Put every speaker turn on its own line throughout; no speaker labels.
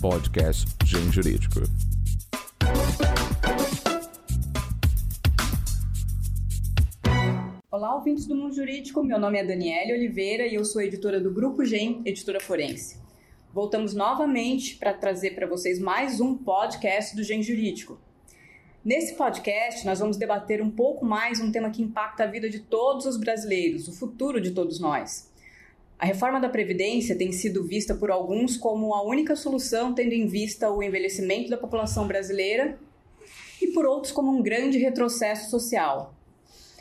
podcast Gen Jurídico.
Olá, ouvintes do Mundo Jurídico. Meu nome é Daniela Oliveira e eu sou editora do Grupo Gen, editora forense. Voltamos novamente para trazer para vocês mais um podcast do Gen Jurídico. Nesse podcast, nós vamos debater um pouco mais um tema que impacta a vida de todos os brasileiros, o futuro de todos nós. A reforma da Previdência tem sido vista por alguns como a única solução, tendo em vista o envelhecimento da população brasileira, e por outros como um grande retrocesso social.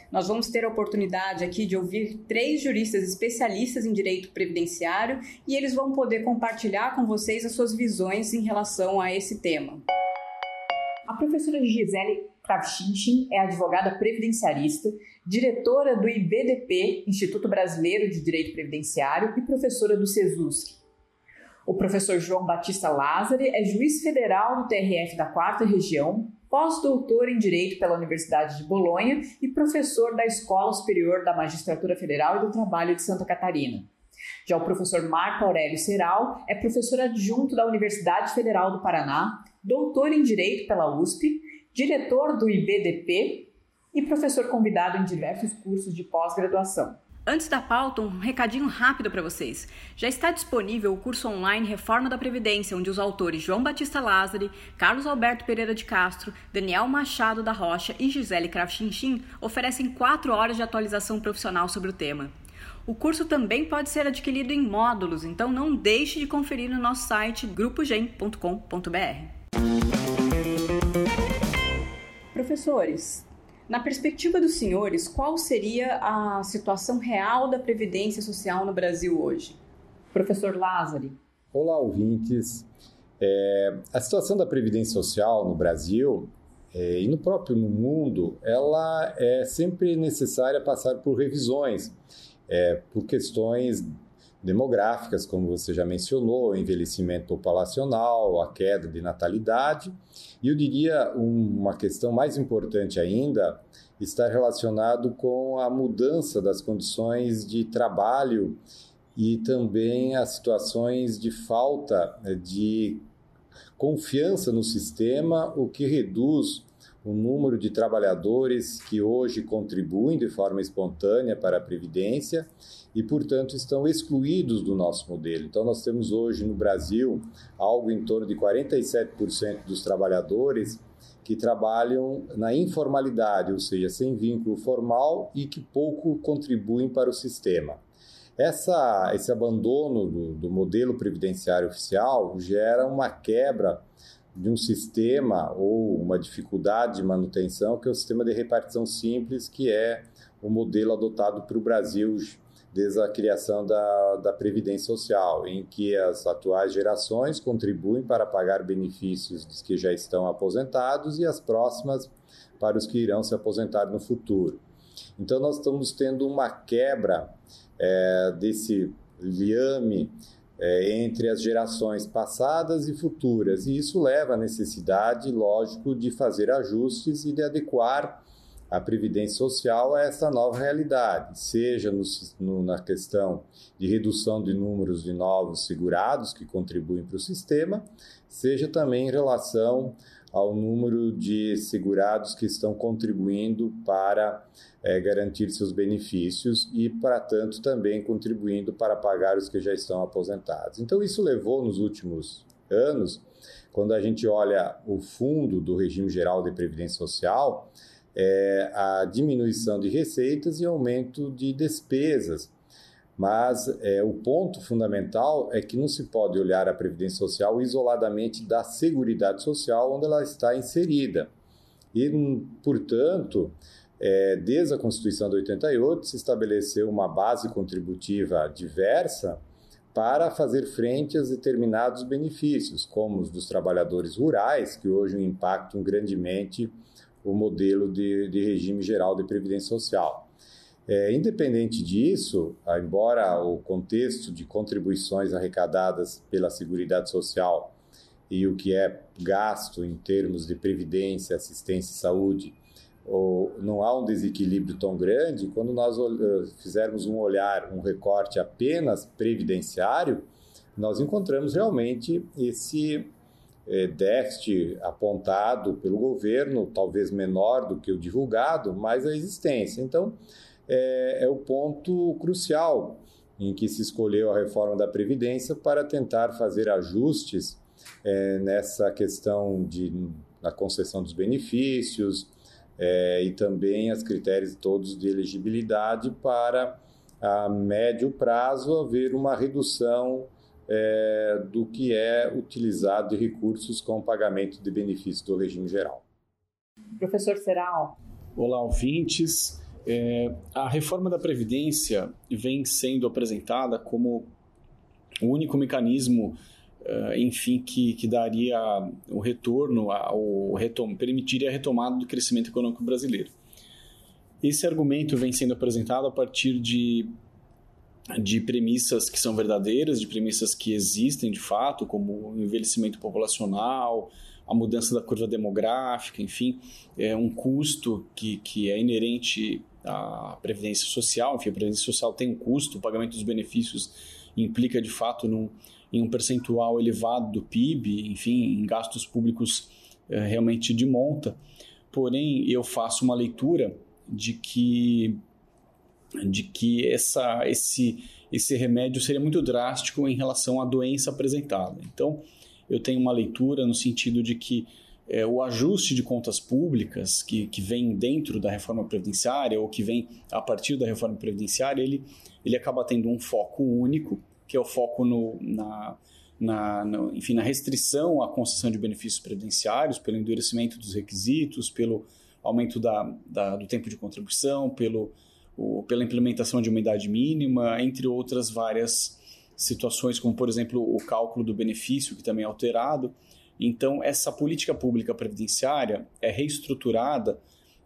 Nós vamos ter a oportunidade aqui de ouvir três juristas especialistas em direito previdenciário e eles vão poder compartilhar com vocês as suas visões em relação a esse tema. A professora Gisele Kravchinchin é advogada previdenciarista, diretora do IBDP, Instituto Brasileiro de Direito Previdenciário, e professora do CESUSC. O professor João Batista Lázari é juiz federal no TRF da Quarta Região, pós-doutor em Direito pela Universidade de Bolonha e professor da Escola Superior da Magistratura Federal e do Trabalho de Santa Catarina. Já o professor Marco Aurélio Seral é professor adjunto da Universidade Federal do Paraná, doutor em Direito pela USP, diretor do IBDP e professor convidado em diversos cursos de pós-graduação. Antes da pauta, um recadinho rápido para vocês. Já está disponível o curso online Reforma da Previdência, onde os autores João Batista Lázari, Carlos Alberto Pereira de Castro, Daniel Machado da Rocha e Gisele Krafchinchin oferecem quatro horas de atualização profissional sobre o tema. O curso também pode ser adquirido em módulos, então não deixe de conferir no nosso site grupogen.com.br. Professores, na perspectiva dos senhores, qual seria a situação real da previdência social no Brasil hoje? Professor Lázari.
Olá, ouvintes. É, a situação da previdência social no Brasil é, e no próprio mundo, ela é sempre necessária passar por revisões, é, por questões demográficas, como você já mencionou, envelhecimento populacional, a queda de natalidade. E eu diria um, uma questão mais importante ainda está relacionado com a mudança das condições de trabalho e também as situações de falta de confiança no sistema, o que reduz o número de trabalhadores que hoje contribuem de forma espontânea para a Previdência e, portanto, estão excluídos do nosso modelo. Então, nós temos hoje no Brasil algo em torno de 47% dos trabalhadores que trabalham na informalidade, ou seja, sem vínculo formal e que pouco contribuem para o sistema. Essa, esse abandono do, do modelo previdenciário oficial gera uma quebra de um sistema ou uma dificuldade de manutenção, que é o sistema de repartição simples, que é o modelo adotado para o Brasil desde a criação da, da Previdência Social, em que as atuais gerações contribuem para pagar benefícios dos que já estão aposentados e as próximas para os que irão se aposentar no futuro. Então, nós estamos tendo uma quebra é, desse liame é, entre as gerações passadas e futuras, e isso leva à necessidade, lógico, de fazer ajustes e de adequar a previdência social a essa nova realidade, seja no, no, na questão de redução de números de novos segurados que contribuem para o sistema, seja também em relação ao número de segurados que estão contribuindo para é, garantir seus benefícios e, para tanto, também contribuindo para pagar os que já estão aposentados. Então, isso levou nos últimos anos, quando a gente olha o fundo do regime geral de previdência social, é, a diminuição de receitas e aumento de despesas mas é, o ponto fundamental é que não se pode olhar a Previdência Social isoladamente da Seguridade Social onde ela está inserida. E, portanto, é, desde a Constituição de 88 se estabeleceu uma base contributiva diversa para fazer frente a determinados benefícios, como os dos trabalhadores rurais, que hoje impactam grandemente o modelo de, de regime geral de previdência social. É, independente disso, embora o contexto de contribuições arrecadadas pela Seguridade Social e o que é gasto em termos de previdência, assistência e saúde, ou, não há um desequilíbrio tão grande, quando nós fizermos um olhar, um recorte apenas previdenciário, nós encontramos realmente esse é, déficit apontado pelo governo, talvez menor do que o divulgado, mas a existência. Então, é, é o ponto crucial em que se escolheu a reforma da Previdência para tentar fazer ajustes é, nessa questão de, da concessão dos benefícios é, e também as critérios todos de elegibilidade para a médio prazo haver uma redução é, do que é utilizado de recursos com pagamento de benefícios do regime geral.
Professor Seral.
Olá, ouvintes. É, a reforma da Previdência vem sendo apresentada como o único mecanismo, uh, enfim, que, que daria o retorno, ao retom permitiria a retomada do crescimento econômico brasileiro. Esse argumento vem sendo apresentado a partir de de premissas que são verdadeiras, de premissas que existem de fato, como o envelhecimento populacional, a mudança da curva demográfica, enfim, é um custo que, que é inerente à previdência social. Enfim, a previdência social tem um custo, o pagamento dos benefícios implica de fato num, em um percentual elevado do PIB, enfim, em gastos públicos é, realmente de monta. Porém, eu faço uma leitura de que de que essa, esse, esse remédio seria muito drástico em relação à doença apresentada. Então, eu tenho uma leitura no sentido de que é, o ajuste de contas públicas que, que vem dentro da reforma previdenciária ou que vem a partir da reforma previdenciária, ele, ele acaba tendo um foco único, que é o foco no, na, na, enfim, na restrição à concessão de benefícios previdenciários, pelo endurecimento dos requisitos, pelo aumento da, da, do tempo de contribuição, pelo o, pela implementação de uma idade mínima, entre outras várias situações, como por exemplo o cálculo do benefício, que também é alterado. Então, essa política pública previdenciária é reestruturada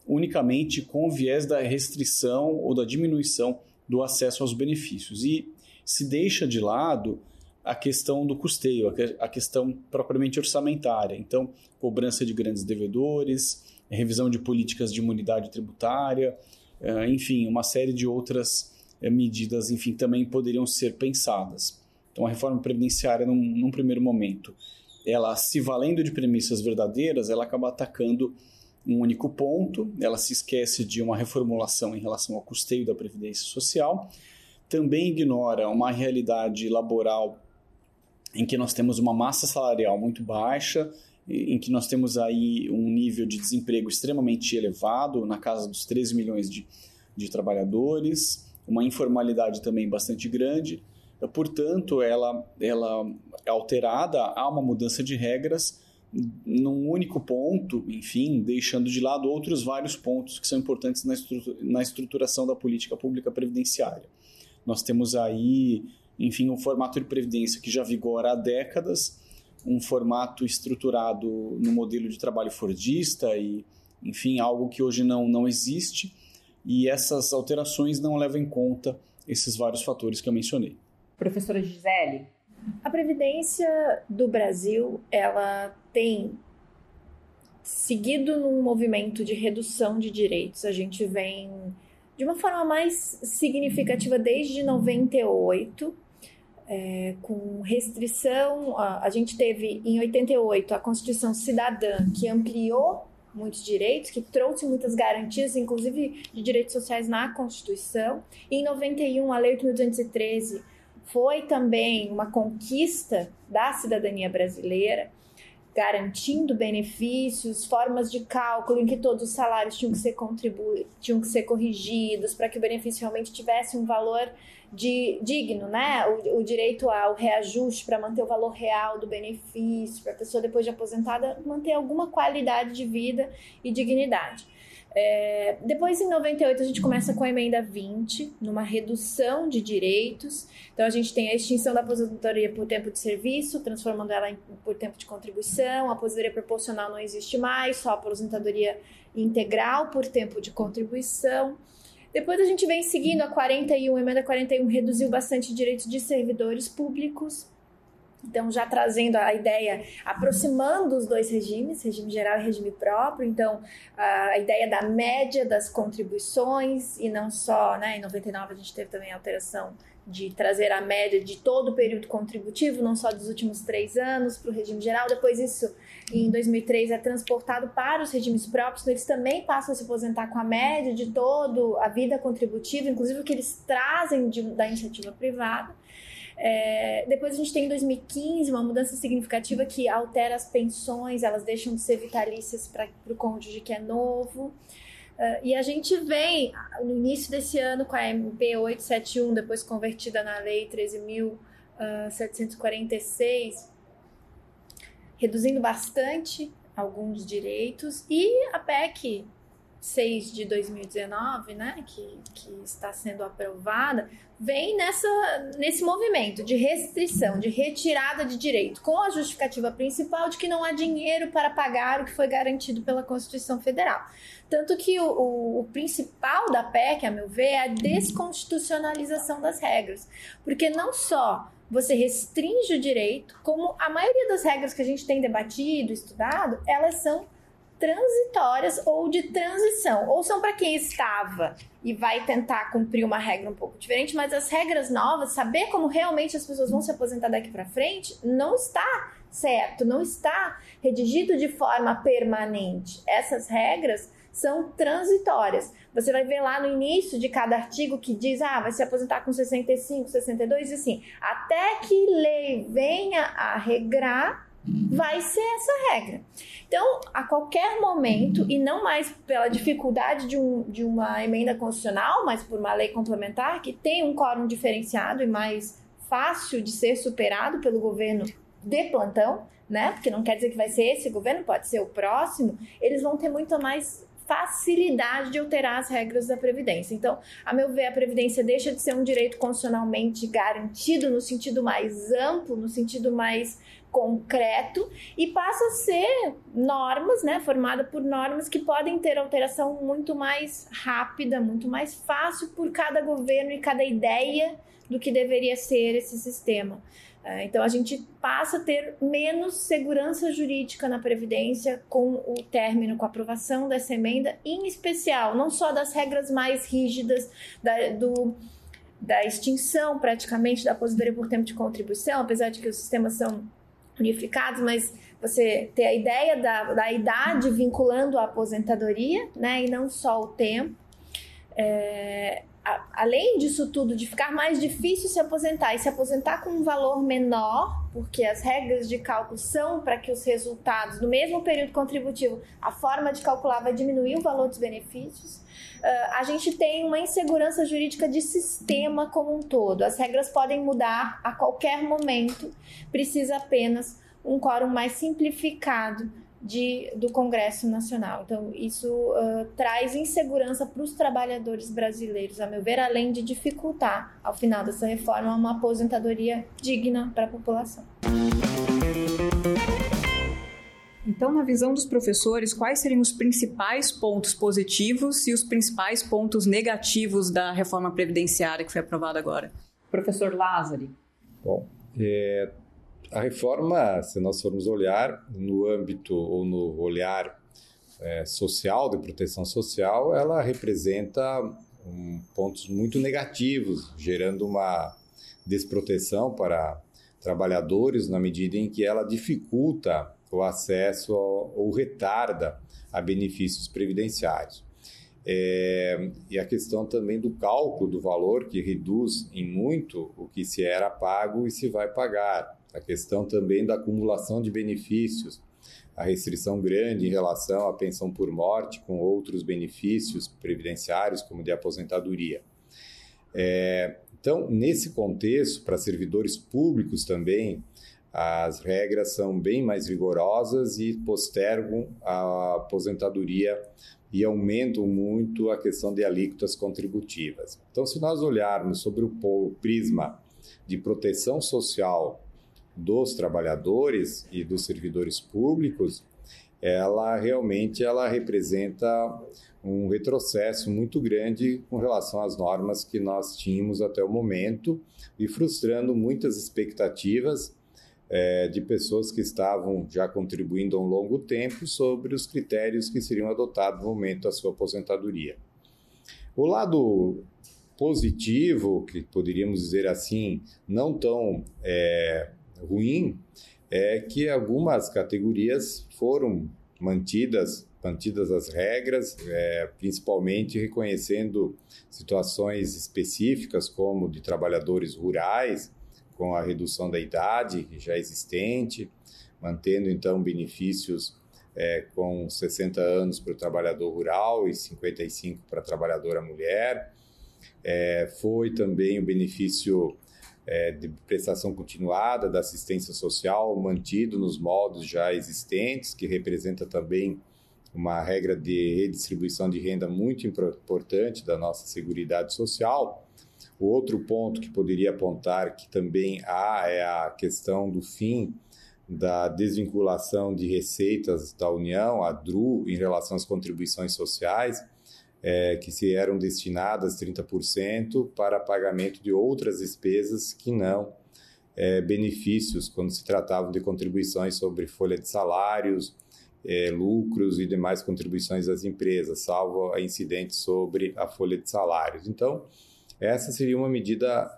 unicamente com o viés da restrição ou da diminuição do acesso aos benefícios. E se deixa de lado a questão do custeio, a questão propriamente orçamentária. Então, cobrança de grandes devedores, revisão de políticas de imunidade tributária, eh, enfim, uma série de outras eh, medidas, enfim, também poderiam ser pensadas. Então, a reforma previdenciária, num, num primeiro momento, ela se valendo de premissas verdadeiras, ela acaba atacando um único ponto, ela se esquece de uma reformulação em relação ao custeio da previdência social, também ignora uma realidade laboral em que nós temos uma massa salarial muito baixa, em que nós temos aí um nível de desemprego extremamente elevado, na casa dos 13 milhões de, de trabalhadores, uma informalidade também bastante grande. Portanto, ela, ela é alterada, há uma mudança de regras num único ponto, enfim, deixando de lado outros vários pontos que são importantes na, na estruturação da política pública previdenciária. Nós temos aí, enfim, um formato de previdência que já vigora há décadas, um formato estruturado no modelo de trabalho fordista e, enfim, algo que hoje não, não existe. E essas alterações não levam em conta esses vários fatores que eu mencionei.
Professora Gisele.
A Previdência do Brasil, ela tem seguido num movimento de redução de direitos. A gente vem de uma forma mais significativa desde 98, é, com restrição. A, a gente teve em 88 a Constituição Cidadã, que ampliou muitos direitos, que trouxe muitas garantias, inclusive de direitos sociais na Constituição. E em 91, a Lei 8.213 foi também uma conquista da cidadania brasileira, garantindo benefícios, formas de cálculo em que todos os salários tinham que ser contribu tinham que ser corrigidos para que o benefício realmente tivesse um valor de, digno, né? O, o direito ao reajuste para manter o valor real do benefício, para a pessoa depois de aposentada manter alguma qualidade de vida e dignidade. É, depois, em 98, a gente começa com a emenda 20, numa redução de direitos. Então, a gente tem a extinção da aposentadoria por tempo de serviço, transformando ela em, por tempo de contribuição. A aposentadoria proporcional não existe mais, só a aposentadoria integral por tempo de contribuição. Depois a gente vem seguindo a 41, a emenda 41 reduziu bastante direitos de servidores públicos. Então, já trazendo a ideia, aproximando os dois regimes, regime geral e regime próprio. Então, a ideia da média das contribuições, e não só, né, em 99 a gente teve também a alteração de trazer a média de todo o período contributivo, não só dos últimos três anos, para o regime geral. Depois, isso, em 2003, é transportado para os regimes próprios, então eles também passam a se aposentar com a média de toda a vida contributiva, inclusive o que eles trazem de, da iniciativa privada. É, depois a gente tem em 2015 uma mudança significativa que altera as pensões, elas deixam de ser vitalícias para o cônjuge que é novo. Uh, e a gente vem no início desse ano com a MP 871, depois convertida na Lei 13.746, uh, reduzindo bastante alguns direitos, e a PEC 6 de 2019, né, que, que está sendo aprovada, vem nessa, nesse movimento de restrição, de retirada de direito, com a justificativa principal de que não há dinheiro para pagar o que foi garantido pela Constituição Federal. Tanto que o, o, o principal da PEC, a meu ver, é a desconstitucionalização das regras. Porque não só você restringe o direito, como a maioria das regras que a gente tem debatido, estudado, elas são transitórias ou de transição, ou são para quem estava e vai tentar cumprir uma regra um pouco diferente, mas as regras novas, saber como realmente as pessoas vão se aposentar daqui para frente, não está certo, não está redigido de forma permanente. Essas regras são transitórias. Você vai ver lá no início de cada artigo que diz, ah, vai se aposentar com 65, 62, e assim, até que lei venha a regrar vai ser essa regra. Então, a qualquer momento, e não mais pela dificuldade de, um, de uma emenda constitucional, mas por uma lei complementar que tem um quórum diferenciado e mais fácil de ser superado pelo governo de plantão, né? Porque não quer dizer que vai ser esse governo, pode ser o próximo, eles vão ter muito mais facilidade de alterar as regras da Previdência. Então, a meu ver, a Previdência deixa de ser um direito constitucionalmente garantido no sentido mais amplo, no sentido mais concreto e passa a ser normas, né, formada por normas que podem ter alteração muito mais rápida, muito mais fácil por cada governo e cada ideia do que deveria ser esse sistema. É, então a gente passa a ter menos segurança jurídica na Previdência com o término, com a aprovação dessa emenda, em especial, não só das regras mais rígidas da, do, da extinção praticamente da aposentadoria por tempo de contribuição, apesar de que os sistemas são unificados, mas você ter a ideia da, da idade vinculando a aposentadoria, né, e não só o tempo. É, a, além disso tudo, de ficar mais difícil se aposentar e se aposentar com um valor menor, porque as regras de cálculo são para que os resultados, no mesmo período contributivo, a forma de calcular vai diminuir o valor dos benefícios. Uh, a gente tem uma insegurança jurídica de sistema como um todo. As regras podem mudar a qualquer momento, precisa apenas um quórum mais simplificado de, do Congresso Nacional. Então, isso uh, traz insegurança para os trabalhadores brasileiros, a meu ver, além de dificultar, ao final dessa reforma, uma aposentadoria digna para a população.
Então, na visão dos professores, quais seriam os principais pontos positivos e os principais pontos negativos da reforma previdenciária que foi aprovada agora? Professor Lázari.
Bom, é, a reforma, se nós formos olhar no âmbito ou no olhar é, social, de proteção social, ela representa um, pontos muito negativos, gerando uma desproteção para trabalhadores na medida em que ela dificulta o acesso ou retarda a benefícios previdenciários. É, e a questão também do cálculo do valor, que reduz em muito o que se era pago e se vai pagar. A questão também da acumulação de benefícios, a restrição grande em relação à pensão por morte com outros benefícios previdenciários, como de aposentadoria. É, então, nesse contexto, para servidores públicos também, as regras são bem mais rigorosas e postergam a aposentadoria e aumentam muito a questão de alíquotas contributivas. Então, se nós olharmos sobre o prisma de proteção social dos trabalhadores e dos servidores públicos, ela realmente ela representa um retrocesso muito grande com relação às normas que nós tínhamos até o momento e frustrando muitas expectativas é, de pessoas que estavam já contribuindo há um longo tempo sobre os critérios que seriam adotados no momento da sua aposentadoria. O lado positivo, que poderíamos dizer assim, não tão é, ruim, é que algumas categorias foram mantidas, mantidas as regras, é, principalmente reconhecendo situações específicas, como de trabalhadores rurais, com a redução da idade já existente, mantendo então benefícios é, com 60 anos para o trabalhador rural e 55 para a trabalhadora mulher. É, foi também o benefício é, de prestação continuada da assistência social mantido nos modos já existentes, que representa também uma regra de redistribuição de renda muito importante da nossa Seguridade Social. O outro ponto que poderia apontar que também há é a questão do fim da desvinculação de receitas da União, a DRU, em relação às contribuições sociais, é, que se eram destinadas 30% para pagamento de outras despesas que não é, benefícios, quando se tratavam de contribuições sobre folha de salários, é, lucros e demais contribuições das empresas, salvo a incidente sobre a folha de salários. Então, essa seria uma medida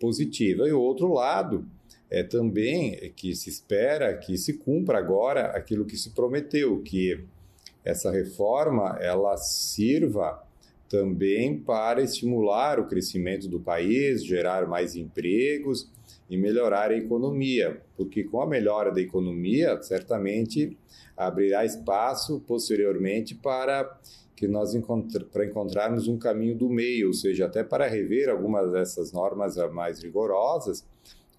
positiva. E o outro lado é também que se espera que se cumpra agora aquilo que se prometeu, que essa reforma ela sirva também para estimular o crescimento do país, gerar mais empregos e melhorar a economia, porque com a melhora da economia, certamente abrirá espaço posteriormente para que nós encontra para encontrarmos um caminho do meio, ou seja, até para rever algumas dessas normas mais rigorosas,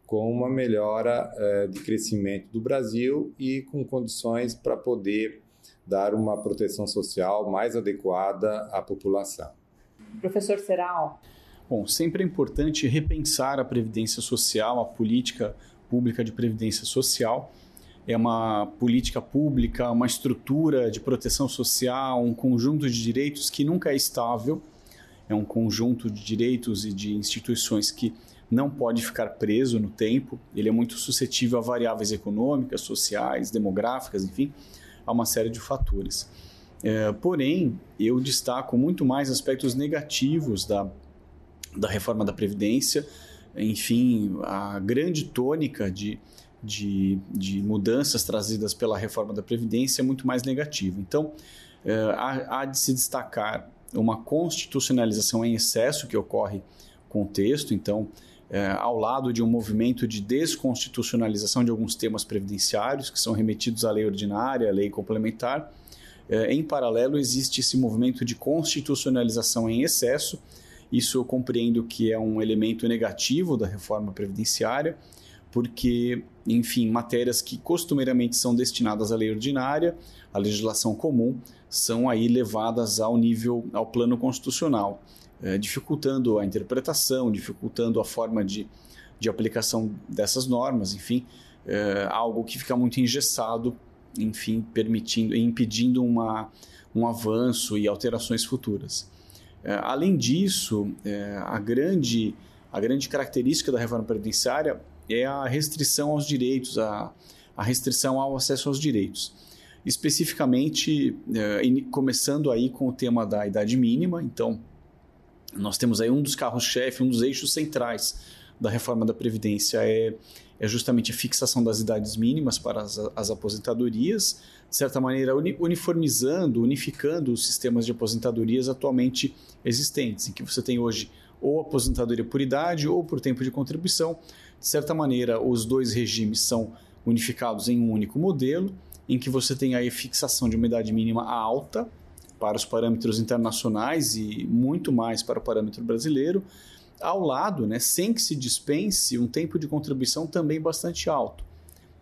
com uma melhora eh, de crescimento do Brasil e com condições para poder dar uma proteção social mais adequada à população.
Professor Seral.
Bom, sempre é importante repensar a previdência social, a política pública de previdência social. É uma política pública, uma estrutura de proteção social, um conjunto de direitos que nunca é estável. É um conjunto de direitos e de instituições que não pode ficar preso no tempo. Ele é muito suscetível a variáveis econômicas, sociais, demográficas, enfim a uma série de fatores. É, porém, eu destaco muito mais aspectos negativos da, da reforma da Previdência, enfim, a grande tônica de, de, de mudanças trazidas pela reforma da Previdência é muito mais negativa. Então, é, há, há de se destacar uma constitucionalização em excesso que ocorre com o texto, então, é, ao lado de um movimento de desconstitucionalização de alguns temas previdenciários, que são remetidos à lei ordinária, à lei complementar. É, em paralelo, existe esse movimento de constitucionalização em excesso. Isso eu compreendo que é um elemento negativo da reforma previdenciária, porque, enfim, matérias que costumeiramente são destinadas à lei ordinária, à legislação comum, são aí levadas ao nível, ao plano constitucional é, dificultando a interpretação, dificultando a forma de, de aplicação dessas normas, enfim, é, algo que fica muito engessado, enfim, permitindo e impedindo uma, um avanço e alterações futuras. É, além disso, é, a, grande, a grande característica da reforma previdenciária é a restrição aos direitos, a, a restrição ao acesso aos direitos. Especificamente, é, começando aí com o tema da idade mínima, então, nós temos aí um dos carros-chefe, um dos eixos centrais da reforma da Previdência é, é justamente a fixação das idades mínimas para as, as aposentadorias, de certa maneira uniformizando, unificando os sistemas de aposentadorias atualmente existentes, em que você tem hoje ou aposentadoria por idade ou por tempo de contribuição. De certa maneira, os dois regimes são unificados em um único modelo, em que você tem aí a fixação de uma idade mínima alta, para os parâmetros internacionais e muito mais para o parâmetro brasileiro, ao lado, né, sem que se dispense um tempo de contribuição também bastante alto.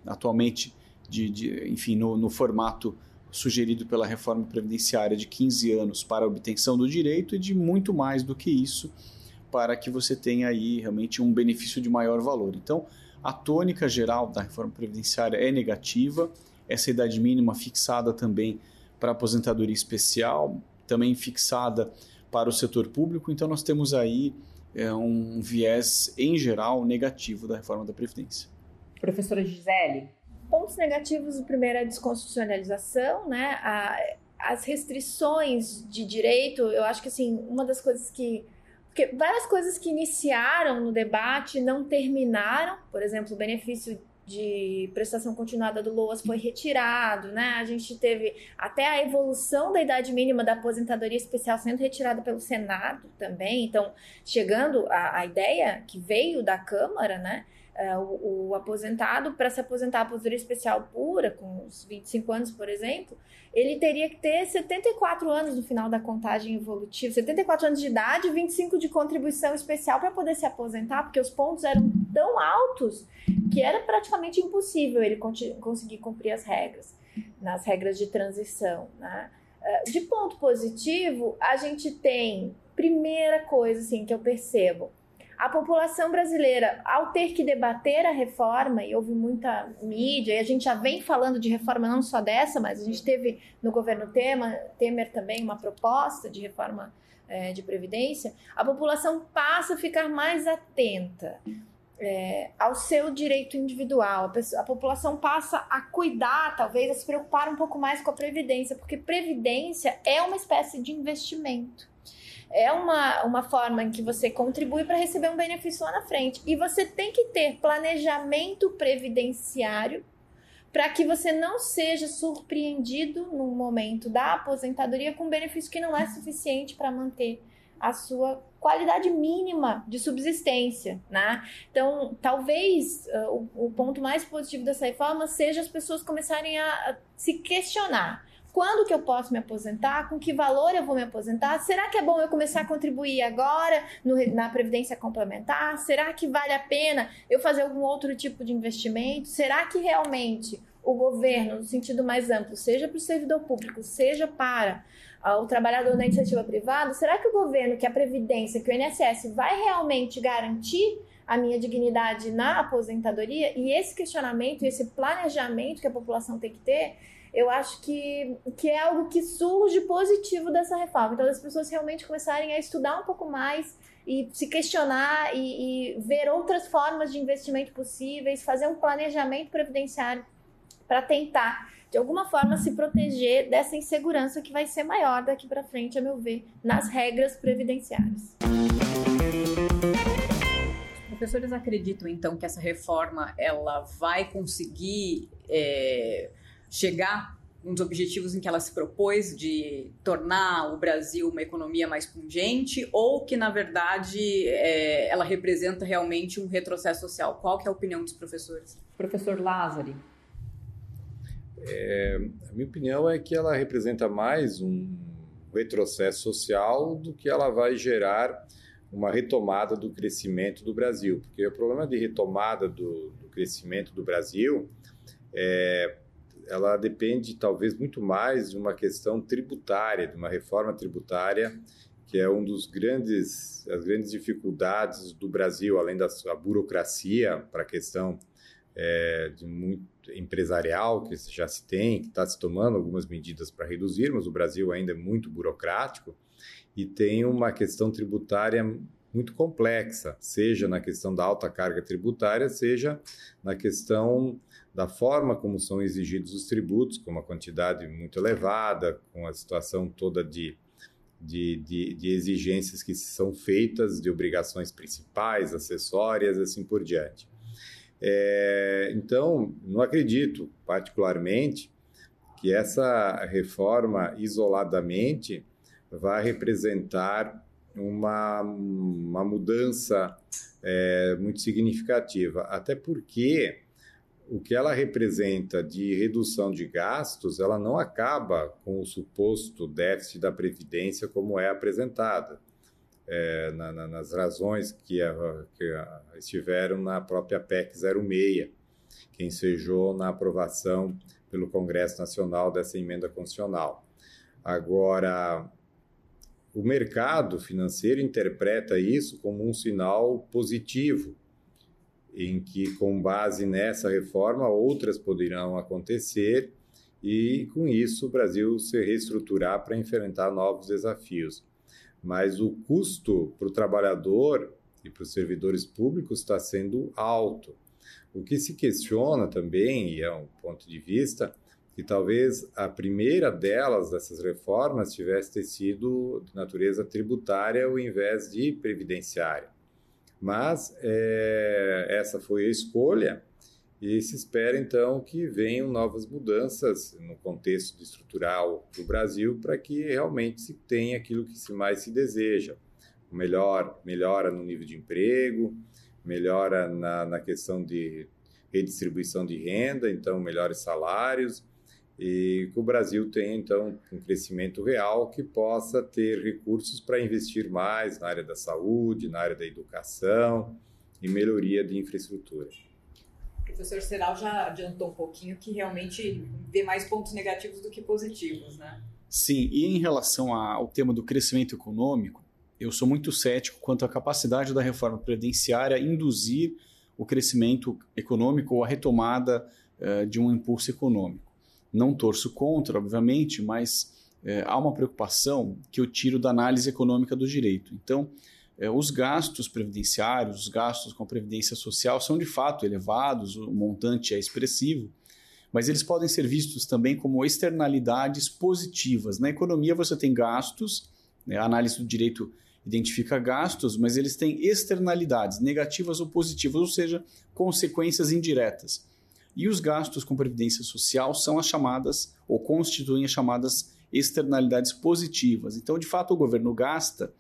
Atualmente, de, de enfim, no, no, formato sugerido pela reforma previdenciária de 15 anos para a obtenção do direito e de muito mais do que isso para que você tenha aí realmente um benefício de maior valor. Então, a tônica geral da reforma previdenciária é negativa, essa idade mínima fixada também para aposentadoria especial, também fixada para o setor público. Então, nós temos aí é, um viés, em geral, negativo da reforma da Previdência.
Professora Gisele.
Pontos negativos, o primeiro é a desconstitucionalização, né? A, as restrições de direito, eu acho que assim, uma das coisas que porque várias coisas que iniciaram no debate não terminaram, por exemplo, o benefício de prestação continuada do LOAS foi retirado, né? A gente teve até a evolução da idade mínima da aposentadoria especial sendo retirada pelo Senado também. Então, chegando a, a ideia que veio da Câmara, né? É, o, o, aposentado, para se aposentar a aposentadoria especial pura, com os 25 anos, por exemplo, ele teria que ter 74 anos no final da contagem evolutiva, 74 anos de idade, 25 de contribuição especial para poder se aposentar, porque os pontos eram tão altos que era praticamente impossível ele conseguir cumprir as regras, nas regras de transição. Né? É, de ponto positivo, a gente tem, primeira coisa assim, que eu percebo, a população brasileira, ao ter que debater a reforma, e houve muita mídia, e a gente já vem falando de reforma não só dessa, mas a gente teve no governo Temer, Temer também uma proposta de reforma é, de Previdência, a população passa a ficar mais atenta. É, ao seu direito individual. A, pessoa, a, população passa a cuidar, talvez, a se preocupar um pouco mais com a previdência, porque previdência é uma espécie de investimento é uma, uma forma em que você contribui para receber um benefício lá na frente. E você tem que ter planejamento previdenciário para que você não seja surpreendido no momento da aposentadoria com um benefício que não é suficiente para manter a sua qualidade mínima de subsistência, né? Então, talvez uh, o, o, ponto mais positivo dessa reforma seja as pessoas começarem a, a se questionar quando que eu posso me aposentar, com que valor eu vou me aposentar, será que é bom eu começar a contribuir agora no, na Previdência Complementar? Será que vale a pena eu fazer algum outro tipo de investimento? Será que realmente o governo, no sentido mais amplo, seja para o servidor público, seja para uh, o trabalhador da iniciativa privada, será que o governo, que a Previdência, que o INSS vai realmente garantir a minha dignidade na aposentadoria? E esse questionamento, esse planejamento que a população tem que ter, eu acho que, que é algo que surge positivo dessa reforma. Então, as pessoas realmente começarem a estudar um pouco mais e se questionar e, e ver outras formas de investimento possíveis, fazer um planejamento previdenciário para tentar, de alguma forma, se proteger dessa insegurança que vai ser maior daqui para frente, a meu ver, nas regras previdenciárias.
Os professores acreditam, então, que essa reforma ela vai conseguir... É chegar nos objetivos em que ela se propôs de tornar o Brasil uma economia mais pungente ou que na verdade é, ela representa realmente um retrocesso social? Qual que é a opinião dos professores? Professor Lázari.
É, a minha opinião é que ela representa mais um retrocesso social do que ela vai gerar uma retomada do crescimento do Brasil, porque o problema de retomada do, do crescimento do Brasil é ela depende talvez muito mais de uma questão tributária, de uma reforma tributária, que é um dos grandes as grandes dificuldades do Brasil, além da burocracia para a questão é, de muito empresarial que já se tem, que está se tomando algumas medidas para reduzir, mas o Brasil ainda é muito burocrático e tem uma questão tributária muito complexa, seja na questão da alta carga tributária, seja na questão da forma como são exigidos os tributos, com uma quantidade muito elevada, com a situação toda de, de, de, de exigências que são feitas, de obrigações principais, acessórias, assim por diante. É, então, não acredito, particularmente, que essa reforma isoladamente vai representar uma, uma mudança é, muito significativa, até porque o que ela representa de redução de gastos, ela não acaba com o suposto déficit da Previdência como é apresentado, é, na, na, nas razões que, a, que a, estiveram na própria PEC 06, que ensejou na aprovação pelo Congresso Nacional dessa emenda constitucional. Agora, o mercado financeiro interpreta isso como um sinal positivo, em que, com base nessa reforma, outras poderão acontecer e, com isso, o Brasil se reestruturar para enfrentar novos desafios. Mas o custo para o trabalhador e para os servidores públicos está sendo alto. O que se questiona também, e é um ponto de vista, que talvez a primeira delas, dessas reformas, tivesse sido de natureza tributária ao invés de previdenciária. Mas é, essa foi a escolha e se espera então que venham novas mudanças no contexto estrutural do Brasil para que realmente se tenha aquilo que se mais se deseja. Melhor, melhora no nível de emprego, melhora na, na questão de redistribuição de renda, então melhores salários, e que o Brasil tenha então um crescimento real que possa ter recursos para investir mais na área da saúde, na área da educação e melhoria de infraestrutura.
O professor Seral já adiantou um pouquinho que realmente vê mais pontos negativos do que positivos, né?
Sim, e em relação ao tema do crescimento econômico, eu sou muito cético quanto à capacidade da reforma previdenciária induzir o crescimento econômico ou a retomada uh, de um impulso econômico. Não torço contra, obviamente, mas uh, há uma preocupação que eu tiro da análise econômica do direito. Então, uh, os gastos previdenciários, os gastos com a previdência social são de fato elevados, o montante é expressivo, mas eles podem ser vistos também como externalidades positivas. Na economia, você tem gastos, né, a análise do direito identifica gastos, mas eles têm externalidades, negativas ou positivas, ou seja, consequências indiretas. E os gastos com previdência social são as chamadas, ou constituem as chamadas externalidades positivas. Então, de fato, o governo gasta,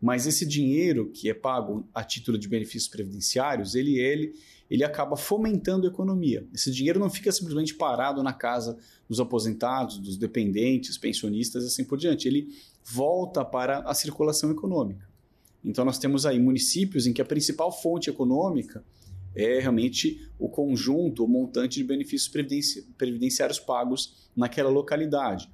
mas esse dinheiro que é pago a título de benefícios previdenciários, ele, ele, ele acaba fomentando a economia. Esse dinheiro não fica simplesmente parado na casa dos aposentados, dos dependentes, pensionistas e assim por diante. Ele volta para a circulação econômica. Então, nós temos aí municípios em que a principal fonte econômica é realmente o conjunto, o montante de benefícios previdenciários pagos naquela localidade.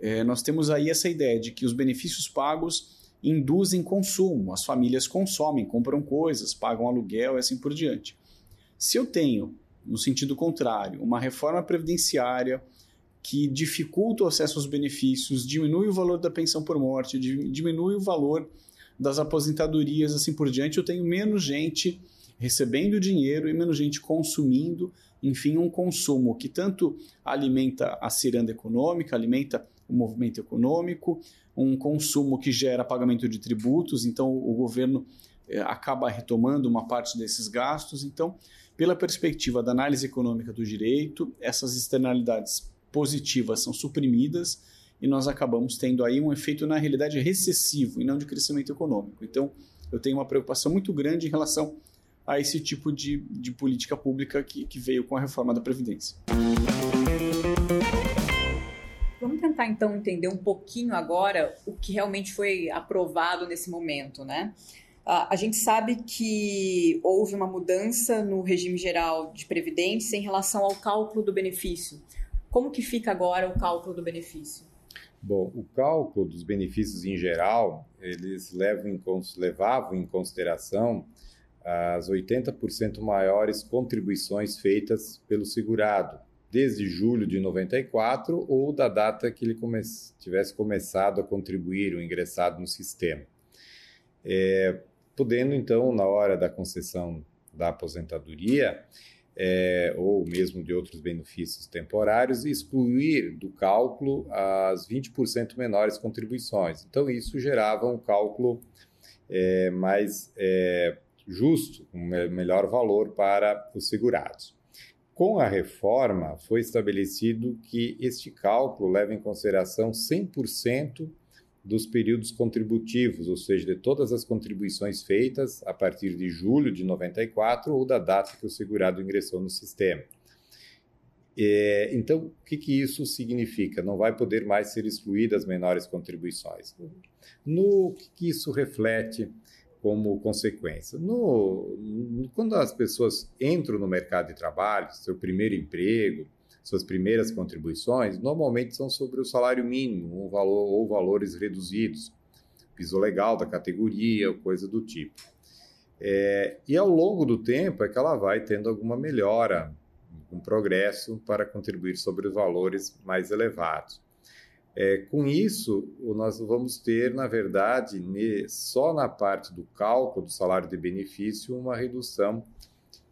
É, nós temos aí essa ideia de que os benefícios pagos induzem consumo, as famílias consomem, compram coisas, pagam aluguel e assim por diante. Se eu tenho, no sentido contrário, uma reforma previdenciária que dificulta o acesso aos benefícios, diminui o valor da pensão por morte, diminui o valor das aposentadorias, assim por diante, eu tenho menos gente recebendo dinheiro e menos gente consumindo, enfim, um consumo que tanto alimenta a ciranda econômica, alimenta o movimento econômico, um consumo que gera pagamento de tributos, então o governo eh, acaba retomando uma parte desses gastos. Então, pela perspectiva da análise econômica do direito, essas externalidades positivas são suprimidas e nós acabamos tendo aí um efeito, na realidade, recessivo e não de crescimento econômico. Então, eu tenho uma preocupação muito grande em relação a esse tipo de, de política pública que, que veio com a reforma da Previdência.
Vamos tentar então entender um pouquinho agora o que realmente foi aprovado nesse momento, né? A gente sabe que houve uma mudança no regime geral de previdência em relação ao cálculo do benefício. Como que fica agora o cálculo do benefício?
Bom, o cálculo dos benefícios em geral, eles levam em, levavam em consideração as 80% maiores contribuições feitas pelo segurado, desde julho de 94 ou da data que ele come tivesse começado a contribuir ou ingressado no sistema. É, podendo, então, na hora da concessão da aposentadoria, é, ou mesmo de outros benefícios temporários, excluir do cálculo as 20% menores contribuições. Então, isso gerava um cálculo é, mais é, justo, um melhor valor para os segurados. Com a reforma, foi estabelecido que este cálculo leva em consideração 100% dos períodos contributivos, ou seja, de todas as contribuições feitas a partir de julho de 94 ou da data que o segurado ingressou no sistema. É, então, o que, que, isso significa? Não vai poder mais ser excluídas menores contribuições. No que, que isso reflete como consequência? No, quando as pessoas entram no mercado de trabalho, seu primeiro emprego, suas primeiras contribuições, normalmente são sobre o salário mínimo, um valor, ou valores reduzidos, piso legal da categoria, coisa do tipo. É, e ao longo do tempo é que ela vai tendo alguma melhora, um progresso para contribuir sobre os valores mais elevados. É, com isso, nós vamos ter, na verdade, só na parte do cálculo do salário de benefício, uma redução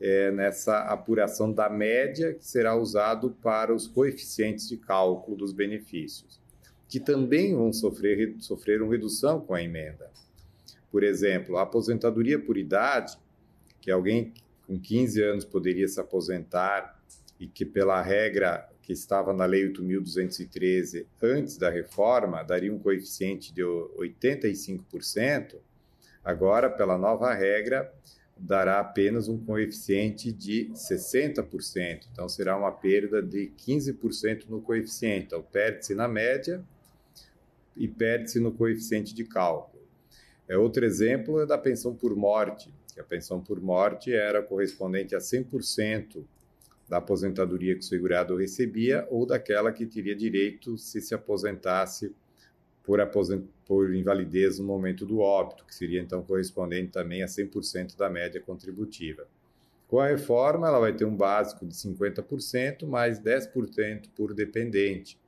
é, nessa apuração da média que será usado para os coeficientes de cálculo dos benefícios, que também vão sofrer, sofrer uma redução com a emenda. Por exemplo, a aposentadoria por idade, que alguém com 15 anos poderia se aposentar e que pela regra que estava na Lei 8.213 antes da reforma daria um coeficiente de 85%, agora, pela nova regra, dará apenas um coeficiente de 60%. Então, será uma perda de 15% no coeficiente. Então, perde-se na média e perde-se no coeficiente de cálculo. É, outro exemplo é da pensão por morte, que a pensão por morte era correspondente a 100% da aposentadoria que o segurado recebia ou daquela que teria direito se se aposentasse por, aposent... por invalidez no momento do óbito, que seria então correspondente também a 100% da média contributiva. Com a reforma, ela vai ter um básico de 50%, mais 10% por dependente.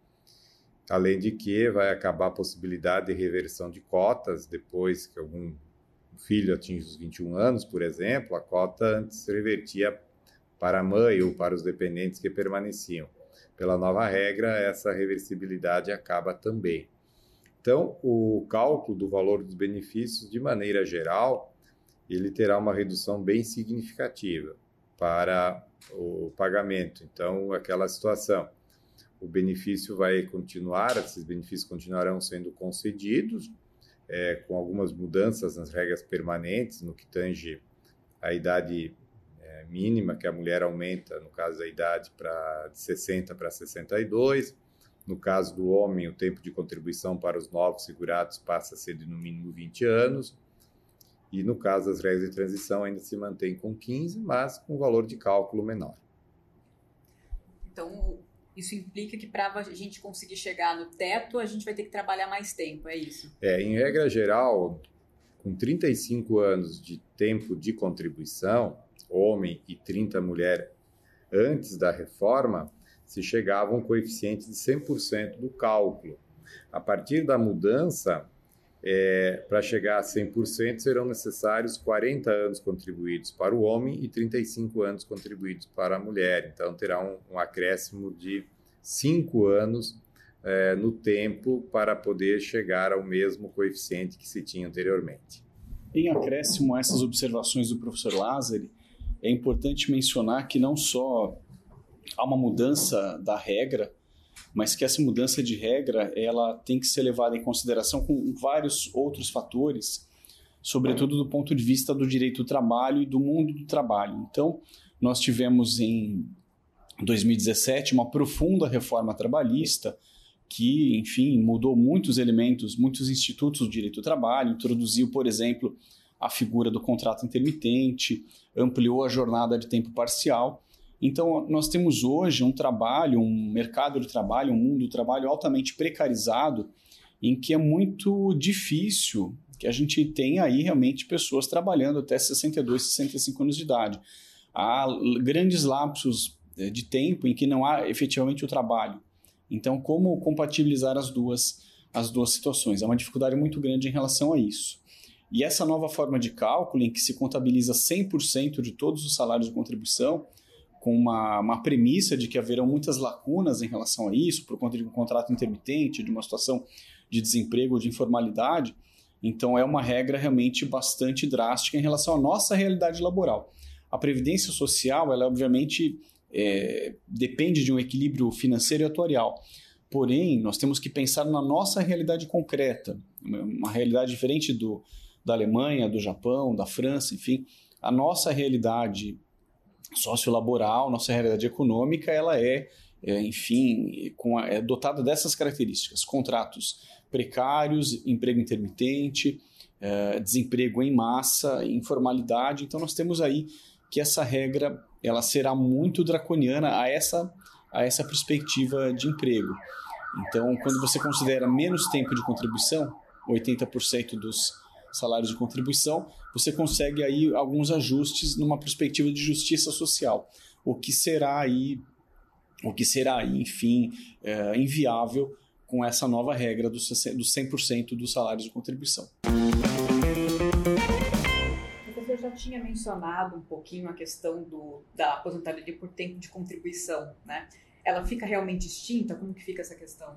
Além de que vai acabar a possibilidade de reversão de cotas depois que algum filho atinge os 21 anos, por exemplo, a cota antes revertia para a mãe ou para os dependentes que permaneciam. Pela nova regra, essa reversibilidade acaba também. Então, o cálculo do valor dos benefícios, de maneira geral, ele terá uma redução bem significativa para o pagamento. Então, aquela situação, o benefício vai continuar, esses benefícios continuarão sendo concedidos, é, com algumas mudanças nas regras permanentes, no que tange a idade é, mínima, que a mulher aumenta, no caso da idade, pra, de 60 para 62, no caso do homem, o tempo de contribuição para os novos segurados passa a ser de no mínimo 20 anos. E no caso das regras de transição, ainda se mantém com 15, mas com valor de cálculo menor.
Então, isso implica que para a gente conseguir chegar no teto, a gente vai ter que trabalhar mais tempo, é isso?
É, em regra geral, com 35 anos de tempo de contribuição, homem e 30 mulher antes da reforma, se chegava a um coeficiente de 100% do cálculo. A partir da mudança, é, para chegar a 100%, serão necessários 40 anos contribuídos para o homem e 35 anos contribuídos para a mulher. Então, terá um, um acréscimo de 5 anos é, no tempo para poder chegar ao mesmo coeficiente que se tinha anteriormente.
Em acréscimo a essas observações do professor Lázari, é importante mencionar que não só há uma mudança da regra, mas que essa mudança de regra ela tem que ser levada em consideração com vários outros fatores, sobretudo do ponto de vista do direito do trabalho e do mundo do trabalho. Então, nós tivemos em 2017 uma profunda reforma trabalhista que, enfim, mudou muitos elementos, muitos institutos do direito do trabalho, introduziu, por exemplo, a figura do contrato intermitente, ampliou a jornada de tempo parcial então, nós temos hoje um trabalho, um mercado de trabalho, um mundo do trabalho altamente precarizado, em que é muito difícil que a gente tenha aí realmente pessoas trabalhando até 62, 65 anos de idade. Há grandes lapsos eh, de tempo em que não há efetivamente o trabalho. Então, como compatibilizar as duas, as duas situações? É uma dificuldade muito grande em relação a isso. E essa nova forma de cálculo, em que se contabiliza 100% de todos os salários de contribuição, com uma, uma premissa de que haverão muitas lacunas em relação a isso, por conta de um contrato intermitente, de uma situação de desemprego ou de informalidade. Então, é uma regra realmente bastante drástica em relação à nossa realidade laboral. A previdência social, ela obviamente é, depende de um equilíbrio financeiro e atuarial. Porém, nós temos que pensar na nossa realidade concreta, uma realidade diferente do, da Alemanha, do Japão, da França, enfim. A nossa realidade sociolaboral, nossa realidade econômica, ela é, é enfim, com a, é dotada dessas características: contratos precários, emprego intermitente, é, desemprego em massa, informalidade. Então nós temos aí que essa regra ela será muito draconiana a essa a essa perspectiva de emprego. Então, quando você considera menos tempo de contribuição, 80% dos salários de contribuição, você consegue aí alguns ajustes numa perspectiva de justiça social, o que será aí, o que será aí, enfim, é, inviável com essa nova regra dos 100% dos salários de contribuição.
Professor, já
já tinha mencionado um pouquinho a questão do, da aposentadoria por tempo de contribuição, né? Ela fica realmente extinta? Como que fica essa questão?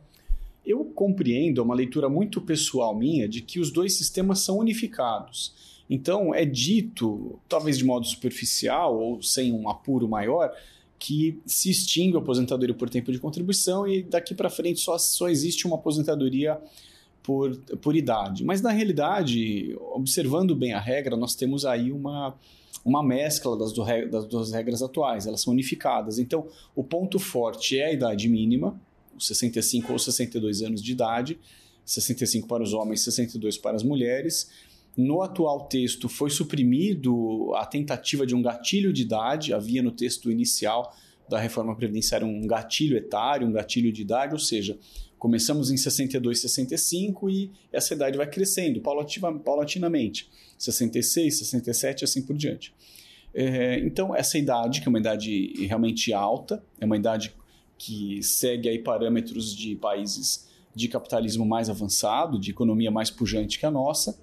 Eu compreendo, é uma leitura muito pessoal minha, de que os dois sistemas são unificados. Então, é dito, talvez de modo superficial ou sem um apuro maior, que se extingue a aposentadoria por tempo de contribuição e daqui para frente só, só existe uma aposentadoria por, por idade. Mas, na realidade, observando bem a regra, nós temos aí uma, uma mescla das, do, das duas regras atuais, elas são unificadas. Então, o ponto forte é a idade mínima, 65 ou 62 anos de idade, 65 para os homens, 62 para as mulheres. No atual texto foi suprimido a tentativa de um gatilho de idade, havia no texto inicial da reforma previdenciária um gatilho etário, um gatilho de idade, ou seja, começamos em 62, 65 e essa idade vai crescendo paulatinamente, 66, 67 assim por diante. É, então, essa idade, que é uma idade realmente alta, é uma idade que segue aí parâmetros de países de capitalismo mais avançado, de economia mais pujante que a nossa.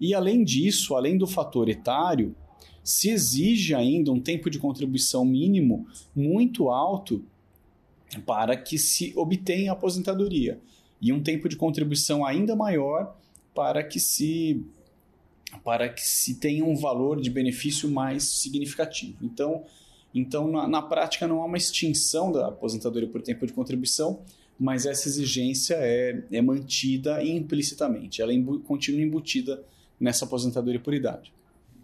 E além disso, além do fator etário, se exige ainda um tempo de contribuição mínimo muito alto para que se obtenha a aposentadoria e um tempo de contribuição ainda maior para que se para que se tenha um valor de benefício mais significativo. Então, então, na, na, prática, não há uma extinção da aposentadoria por tempo de contribuição, mas essa exigência é, é mantida implicitamente, ela imbu, continua embutida nessa aposentadoria por idade.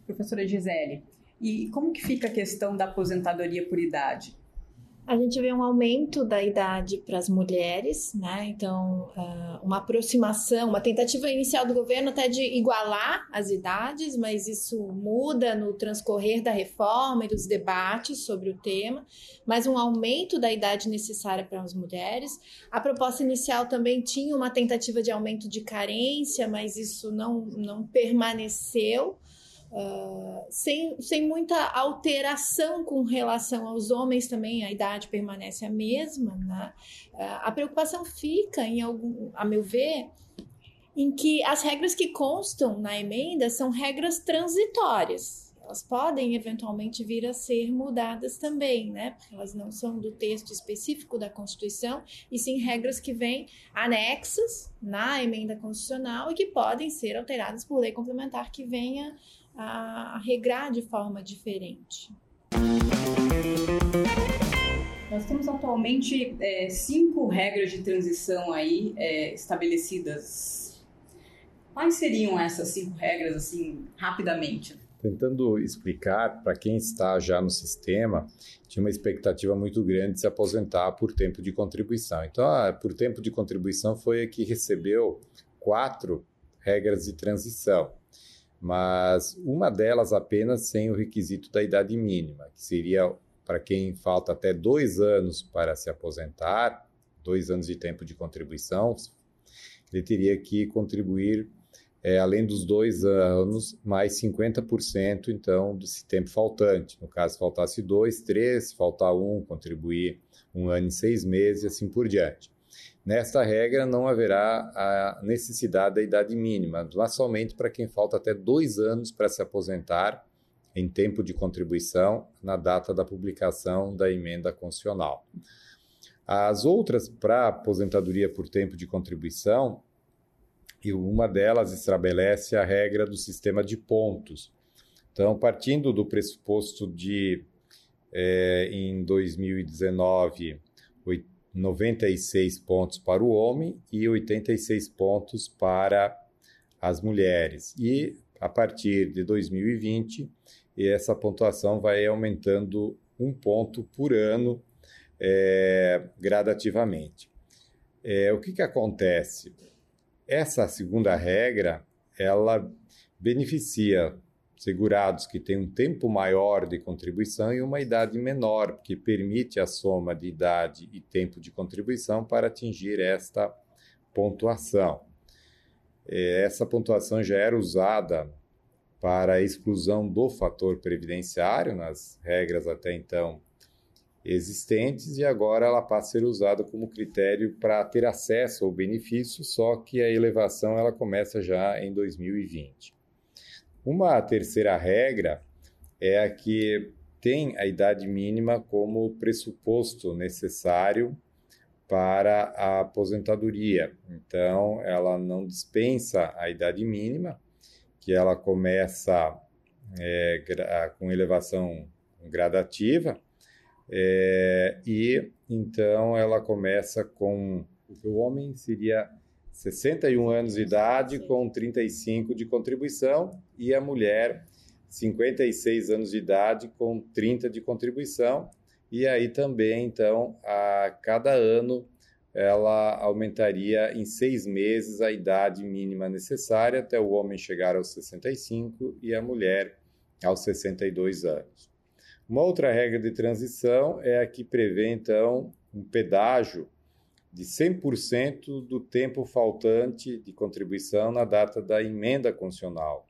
Professora Gisele, e como que fica a questão da aposentadoria por idade?
A gente vê um aumento da idade para as mulheres, né? Então, uh, uma aproximação, uma tentativa inicial do governo até de igualar as idades, mas isso muda no transcorrer da reforma e dos debates sobre o tema. Mas um aumento da idade necessária para as mulheres. A proposta inicial também tinha uma tentativa de aumento de carência, mas isso não, não permaneceu. Uh, sem, sem muita alteração com relação aos homens também, a idade permanece a mesma, né? Uh, a preocupação fica, em algum, a meu ver, em que as regras que constam na emenda são regras transitórias. Elas podem eventualmente vir a ser mudadas também, né? Porque elas não são do texto específico da Constituição, e sim regras que vêm anexas na emenda constitucional e que podem ser alteradas por lei complementar que venha a, regrar de forma diferente.
Nós temos atualmente é, cinco regras de transição aí é, estabelecidas. Quais seriam essas cinco regras, assim, rapidamente?
Tentando explicar para quem está já no sistema, tinha uma expectativa muito grande de se aposentar por tempo de contribuição. Então, ah, por tempo de contribuição foi a que recebeu quatro regras de transição mas uma delas apenas sem o requisito da idade mínima, que seria para quem falta até dois anos para se aposentar, dois anos de tempo de contribuição, ele teria que contribuir é, além dos dois anos, mais 50% então desse tempo faltante. No caso, faltasse dois, três, faltar um, contribuir um ano e seis meses e assim por diante. Nesta regra, não haverá a necessidade da idade mínima, mas somente para quem falta até dois anos para se aposentar em tempo de contribuição na data da publicação da emenda constitucional. As outras para aposentadoria por tempo de contribuição, e uma delas estabelece a regra do sistema de pontos. Então, partindo do pressuposto de, é, em 2019, 96 pontos para o homem e 86 pontos para as mulheres. E a partir de 2020, essa pontuação vai aumentando um ponto por ano é, gradativamente. É, o que, que acontece? Essa segunda regra, ela beneficia segurados que têm um tempo maior de contribuição e uma idade menor, que permite a soma de idade e tempo de contribuição para atingir esta pontuação. É, essa pontuação já era usada para a exclusão do fator previdenciário, nas regras até então existentes, e agora ela passa a ser usada como critério para ter acesso ao benefício, só que a elevação ela começa já em 2020. Uma terceira regra é a que tem a idade mínima como pressuposto necessário para a aposentadoria. Então, ela não dispensa a idade mínima, que ela começa é, com elevação gradativa, é, e então ela começa com o homem seria 61 anos de idade com 35 de contribuição e a mulher 56 anos de idade com 30 de contribuição e aí também então a cada ano ela aumentaria em seis meses a idade mínima necessária até o homem chegar aos 65 e a mulher aos 62 anos. Uma outra regra de transição é a que prevê, então, um pedágio de 100% do tempo faltante de contribuição na data da emenda constitucional,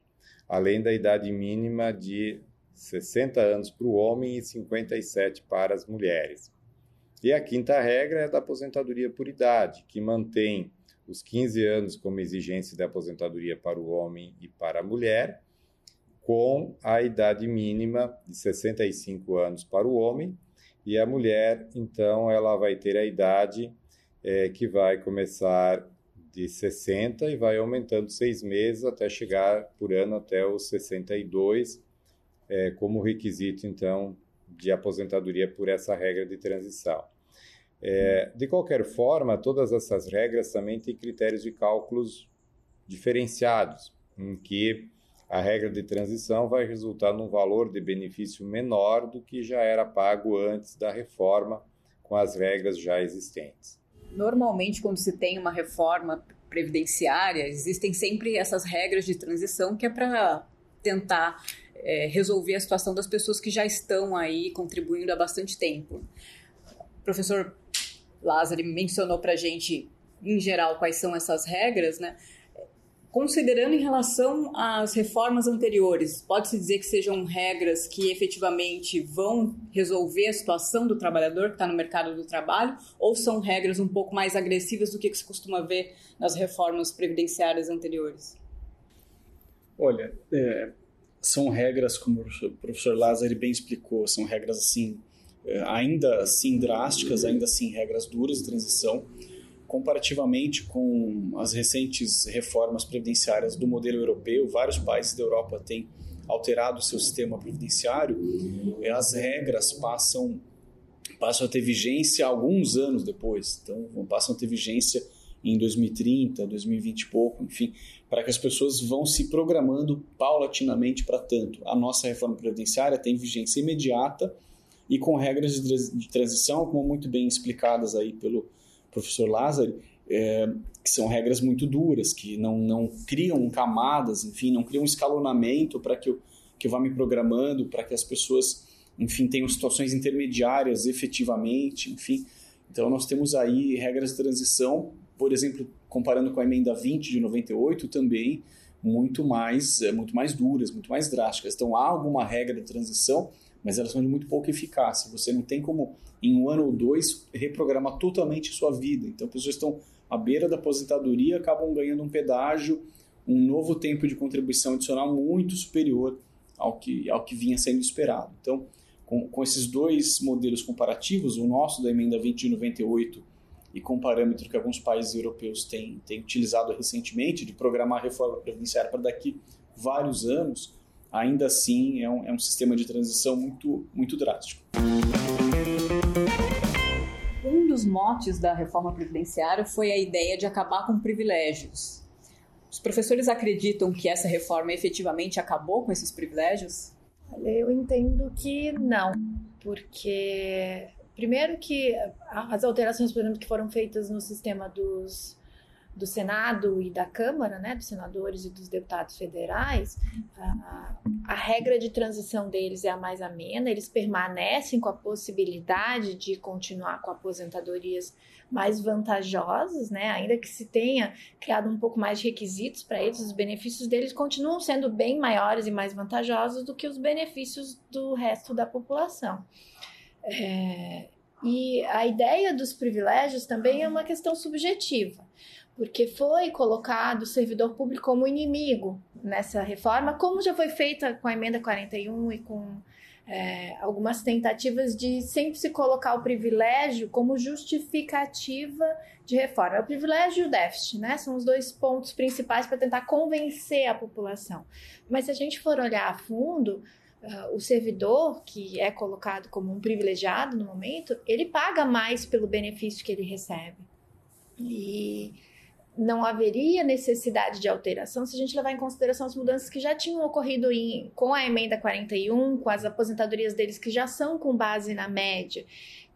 além da idade mínima de 60 anos para o homem e 57 para as mulheres. E a quinta regra é da aposentadoria por idade, que mantém os 15 anos como exigência de aposentadoria para o homem e para a mulher, com a idade mínima de 65 anos para o homem, e a mulher, então, ela vai ter a idade é, que vai começar de 60 e vai aumentando seis meses até chegar por ano até os 62, é, como requisito, então, de aposentadoria por essa regra de transição. É, de qualquer forma, todas essas regras também têm critérios de cálculos diferenciados, em que a regra de transição vai resultar num valor de benefício menor do que já era pago antes da reforma com as regras já existentes.
Normalmente, quando se tem uma reforma previdenciária, existem sempre essas regras de transição que é para tentar é, resolver a situação das pessoas que já estão aí contribuindo há bastante tempo. O professor Lázaro mencionou para a gente, em geral, quais são essas regras, né? Considerando em relação às reformas anteriores, pode-se dizer que sejam regras que efetivamente vão resolver a situação do trabalhador que está no mercado do trabalho, ou são regras um pouco mais agressivas do que se costuma ver nas reformas previdenciárias anteriores?
Olha, é, são regras, como o professor Lázaro bem explicou, são regras assim, é, ainda assim drásticas, ainda assim regras duras de transição comparativamente com as recentes reformas previdenciárias do modelo europeu, vários países da Europa têm alterado o seu sistema previdenciário, as regras passam, passam a ter vigência alguns anos depois. Então, passam a ter vigência em 2030, 2020 e pouco, enfim, para que as pessoas vão se programando paulatinamente para tanto. A nossa reforma previdenciária tem vigência imediata e com regras de transição, como muito bem explicadas aí pelo professor Lázaro, é, que são regras muito duras, que não, não criam camadas, enfim, não criam um escalonamento para que eu, que eu vá me programando, para que as pessoas, enfim, tenham situações intermediárias efetivamente, enfim. Então, nós temos aí regras de transição, por exemplo, comparando com a emenda 20 de 98, também muito mais, é, muito mais duras, muito mais drásticas. Então, há alguma regra de transição, mas elas são de muito pouca eficácia. Você não tem como, em um ano ou dois, reprogramar totalmente sua vida. Então, pessoas estão à beira da aposentadoria acabam ganhando um pedágio, um novo tempo de contribuição adicional muito superior ao que, ao que vinha sendo esperado. Então, com, com esses dois modelos comparativos, o nosso da emenda 20 de 98 e com o parâmetro que alguns países europeus têm, têm utilizado recentemente, de programar a reforma previdenciária para daqui vários anos, ainda assim é um, é um sistema de transição muito, muito drástico.
Um dos motes da reforma previdenciária foi a ideia de acabar com privilégios. Os professores acreditam que essa reforma efetivamente acabou com esses privilégios?
Eu entendo que não, porque primeiro que as alterações, por exemplo, que foram feitas no sistema dos do Senado e da Câmara, né, dos senadores e dos deputados federais, a, a, regra de transição deles é a mais amena, eles permanecem com a possibilidade de continuar com aposentadorias mais vantajosas, né, ainda que se tenha criado um pouco mais de requisitos para eles, os benefícios deles continuam sendo bem maiores e mais vantajosos do que os benefícios do resto da população. É, e a ideia dos privilégios também é uma questão subjetiva porque foi colocado o servidor público como inimigo nessa reforma, como já foi feita com a emenda 41 e com é, algumas tentativas de sempre se colocar o privilégio como justificativa de reforma. É o privilégio e o déficit, né? São os dois pontos principais para tentar convencer a população. Mas se a gente for olhar a fundo, uh, o servidor, que é colocado como um privilegiado no momento, ele paga mais pelo benefício que ele recebe. E não haveria necessidade de alteração se a gente levar em consideração as mudanças que já tinham ocorrido em, com a emenda 41, com as aposentadorias deles que já são com base na média.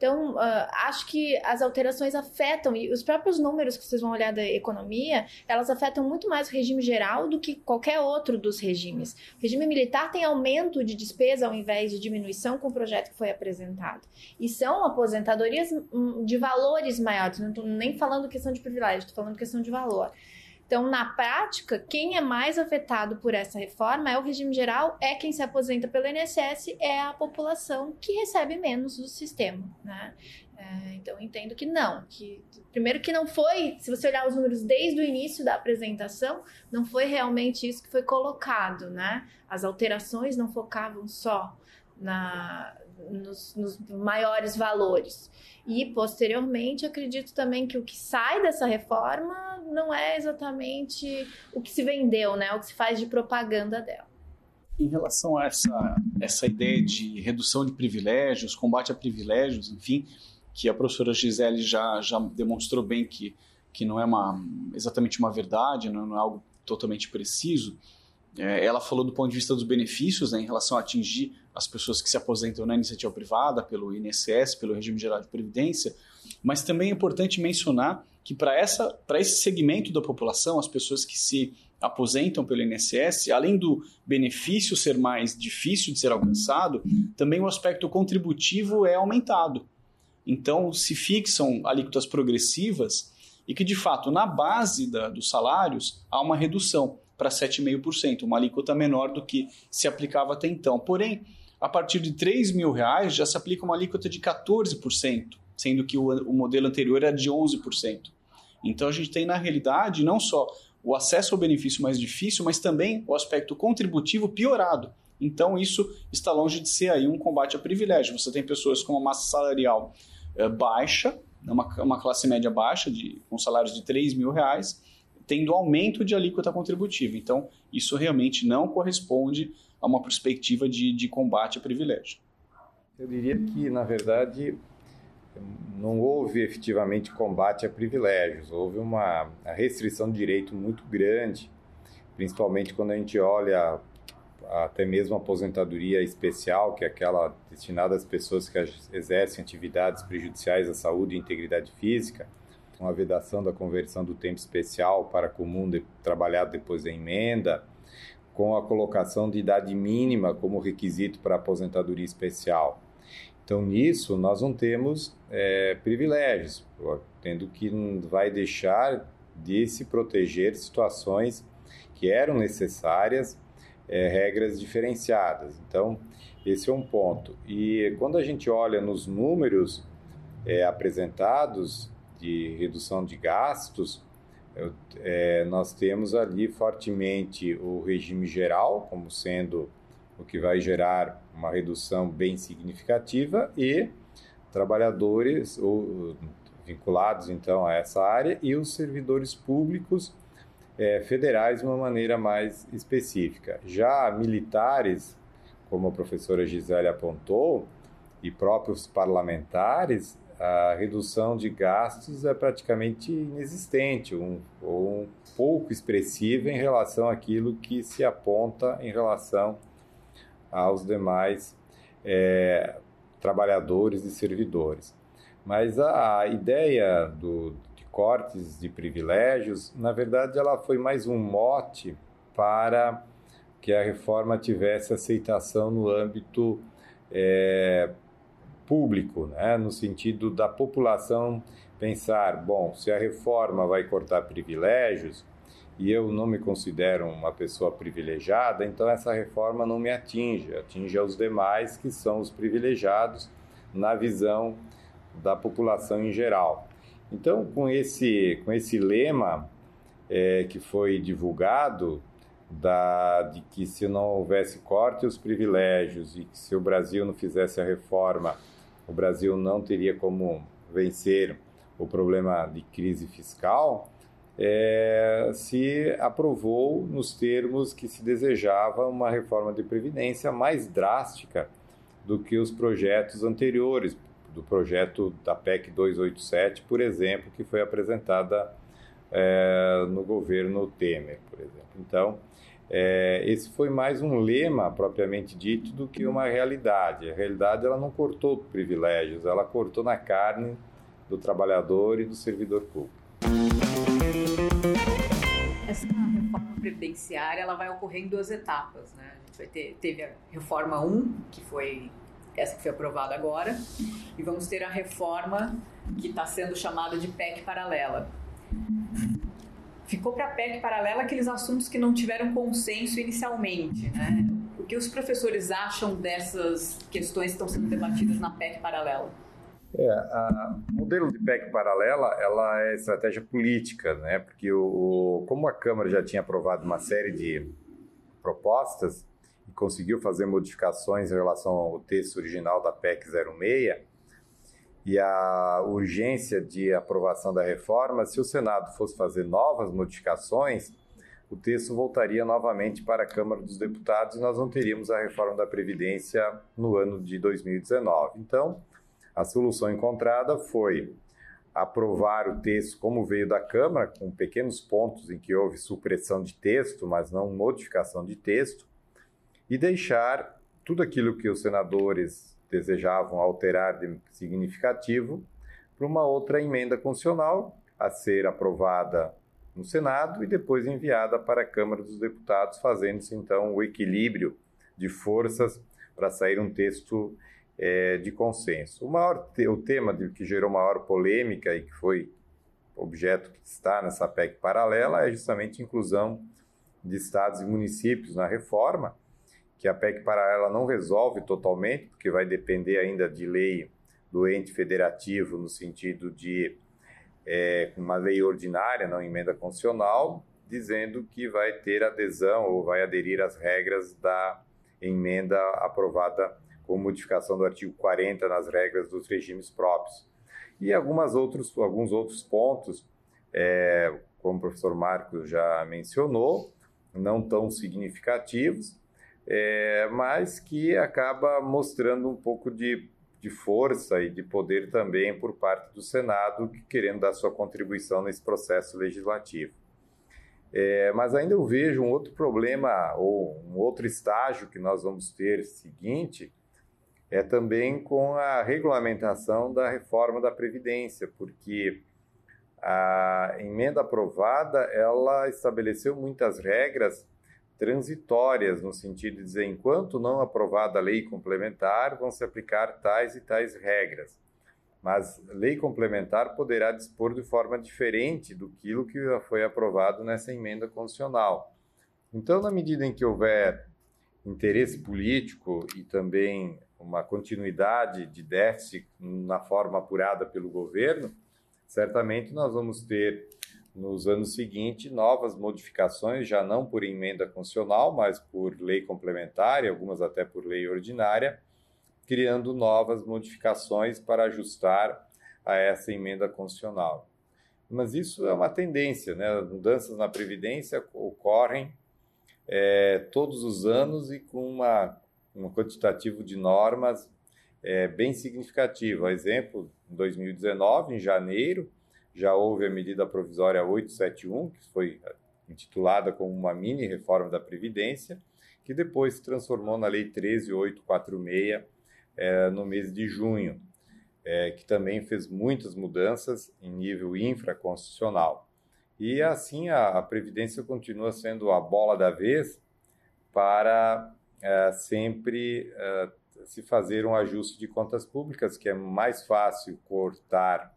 Então, uh, acho que as alterações afetam, e os próprios números que vocês vão olhar da economia, elas afetam muito mais o regime geral do que qualquer outro dos regimes. O regime militar tem aumento de despesa ao invés de diminuição com o projeto que foi apresentado. E são aposentadorias hum, de valores maiores, não estou nem falando questão de privilégio, estou falando questão de valor. Então, na prática, quem é mais afetado por essa reforma é o regime geral, é quem se aposenta pelo INSS, é a população que recebe menos do sistema, né? É, então, entendo que não, que primeiro que não foi, se você olhar os números desde o início da apresentação, não foi realmente isso que foi colocado, né? As alterações não focavam só na, nos, nos maiores valores. E, posteriormente, acredito também que o que sai dessa reforma não é exatamente o que se vendeu, né? O que se faz de propaganda dela.
Em relação a essa, essa ideia de redução de privilégios, combate a privilégios, enfim, que a professora Gisele já, já demonstrou bem que, que não é uma, exatamente uma verdade, não, é algo totalmente preciso, é, ela falou do ponto de vista dos benefícios né, em relação a atingir as pessoas que se aposentam na iniciativa privada, pelo INSS, pelo regime geral de previdência, mas também é importante mencionar que para esse segmento da população, as pessoas que se aposentam pelo INSS, além do benefício ser mais difícil de ser alcançado, também o aspecto contributivo é aumentado. Então, se fixam alíquotas progressivas e que, de fato, na base da, dos salários há uma redução para 7,5%, uma alíquota menor do que se aplicava até então. Porém, a partir de 3 mil reais já se aplica uma alíquota de 14%, sendo que o, o modelo anterior era de 11%. Então a gente tem, na realidade, não só o acesso ao benefício mais difícil, mas também o aspecto contributivo piorado. Então isso está longe de ser aí um combate a privilégio. Você tem pessoas com uma massa salarial é, baixa, uma, uma classe média baixa, de, com salários de 3 mil reais, tendo aumento de alíquota contributiva. Então, isso realmente não corresponde a uma perspectiva de, de combate a privilégio.
Eu diria que, na verdade, não houve efetivamente combate a privilégios, houve uma restrição de direito muito grande, principalmente quando a gente olha até mesmo a aposentadoria especial, que é aquela destinada às pessoas que exercem atividades prejudiciais à saúde e integridade física com a vedação da conversão do tempo especial para comum de, trabalhado depois da emenda, com a colocação de idade mínima como requisito para aposentadoria especial. Então, nisso, nós não temos é, privilégios, tendo que vai deixar de se proteger situações que eram necessárias, é, regras diferenciadas. Então, esse é um ponto. E quando a gente olha nos números é, apresentados, de redução de gastos, é, nós temos ali fortemente o regime geral como sendo o que vai gerar uma redução bem significativa e trabalhadores ou, vinculados então a essa área e os servidores públicos é, federais de uma maneira mais específica. Já militares, como a professora Gisele apontou, e próprios parlamentares, a redução de gastos é praticamente inexistente um, ou um pouco expressiva em relação àquilo que se aponta em relação aos demais é, trabalhadores e servidores. Mas a, a ideia do, de cortes de privilégios, na verdade, ela foi mais um mote para que a reforma tivesse aceitação no âmbito é, público, né? no sentido da população pensar: bom, se a reforma vai cortar privilégios e eu não me considero uma pessoa privilegiada, então essa reforma não me atinge, atinge aos demais que são os privilegiados na visão da população em geral. Então, com esse, com esse lema é, que foi divulgado da, de que se não houvesse corte os privilégios e que se o Brasil não fizesse a reforma, o Brasil não teria como vencer o problema de crise fiscal, é, se aprovou nos termos que se desejava uma reforma de previdência mais drástica do que os projetos anteriores, do projeto da PEC 287, por exemplo, que foi apresentada é, no governo Temer, por exemplo. Então, é, esse foi mais um lema propriamente dito do que uma realidade. A realidade ela não cortou privilégios, ela cortou na carne do trabalhador e do servidor público.
Essa reforma previdenciária ela vai ocorrer em duas etapas, né? A gente vai ter teve a reforma 1, que foi essa que foi aprovada agora, e vamos ter a reforma que está sendo chamada de PEC paralela. Ficou para a PEC paralela aqueles assuntos que não tiveram consenso inicialmente, né? O que os professores acham dessas questões que estão sendo debatidas na PEC paralela?
É, o modelo de PEC paralela ela é estratégia política, né? Porque o, como a Câmara já tinha aprovado uma série de propostas e conseguiu fazer modificações em relação ao texto original da PEC 06 e a urgência de aprovação da reforma, se o Senado fosse fazer novas modificações, o texto voltaria novamente para a Câmara dos Deputados e nós não teríamos a reforma da Previdência no ano de 2019. Então, a solução encontrada foi aprovar o texto como veio da Câmara, com pequenos pontos em que houve supressão de texto, mas não modificação de texto, e deixar tudo aquilo que os senadores desejavam alterar de significativo para uma outra emenda constitucional a ser aprovada no Senado e depois enviada para a Câmara dos Deputados, fazendo-se então o equilíbrio de forças para sair um texto é, de consenso. O, maior, o tema de, que gerou maior polêmica e que foi objeto que está nessa PEC paralela é justamente a inclusão de estados e municípios na reforma, que a PEC paralela não resolve totalmente, porque vai depender ainda de lei do ente federativo, no sentido de é, uma lei ordinária, não emenda constitucional, dizendo que vai ter adesão ou vai aderir às regras da emenda aprovada com modificação do artigo 40 nas regras dos regimes próprios. E algumas outros, alguns outros pontos, é, como o professor Marcos já mencionou, não tão significativos, é, mas que acaba mostrando um pouco de, de força e de poder também por parte do Senado, querendo dar sua contribuição nesse processo legislativo. É, mas ainda eu vejo um outro problema, ou um outro estágio que nós vamos ter seguinte, é também com a regulamentação da reforma da Previdência, porque a emenda aprovada ela estabeleceu muitas regras transitórias, no sentido de dizer, enquanto não aprovada a lei complementar, vão se aplicar tais e tais regras. Mas lei complementar poderá dispor de forma diferente do que foi aprovado nessa emenda constitucional. Então, na medida em que houver interesse político e também uma continuidade de déficit na forma apurada pelo governo, certamente nós vamos ter nos anos seguintes novas modificações, já não por emenda constitucional, mas por lei complementar e algumas até por lei ordinária, criando novas modificações para ajustar a essa emenda constitucional. Mas isso é uma tendência, né? As mudanças na Previdência ocorrem é, todos os anos e com uma um quantitativo de normas é, bem significativo. Exemplo, em 2019, em janeiro, já houve a medida provisória 871, que foi intitulada como uma mini reforma da Previdência, que depois se transformou na Lei 13846 é, no mês de junho, é, que também fez muitas mudanças em nível infraconstitucional. E assim a, a Previdência continua sendo a bola da vez para é, sempre é, se fazer um ajuste de contas públicas, que é mais fácil cortar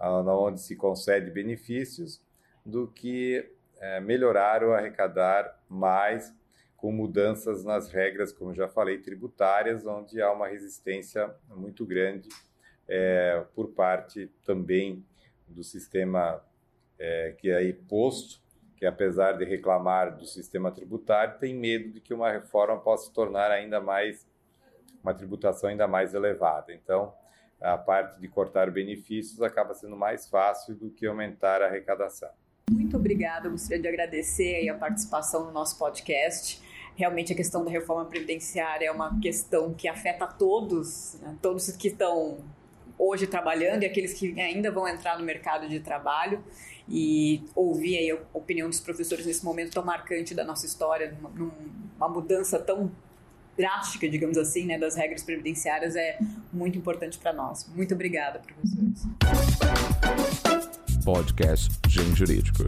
onde se concede benefícios do que é, melhorar ou arrecadar mais com mudanças nas regras, como já falei, tributárias, onde há uma resistência muito grande por parte também do sistema que é posto que apesar de reclamar do sistema tributário, tem medo de que uma reforma possa se tornar ainda mais uma tributação ainda mais elevada. Então, a parte de cortar benefícios acaba sendo mais fácil do que aumentar a arrecadação.
Muito obrigada, gostaria de agradecer a participação no nosso podcast. Realmente a questão da reforma previdenciária é uma questão que afeta todos, né? todos que estão hoje trabalhando e aqueles que ainda vão entrar no mercado de trabalho e ouvir a opinião dos professores nesse momento tão marcante da nossa história, numa mudança tão drástica, digamos assim, né, das regras previdenciárias é muito importante para nós. Muito obrigada, professores.
Podcast Gen Jurídico.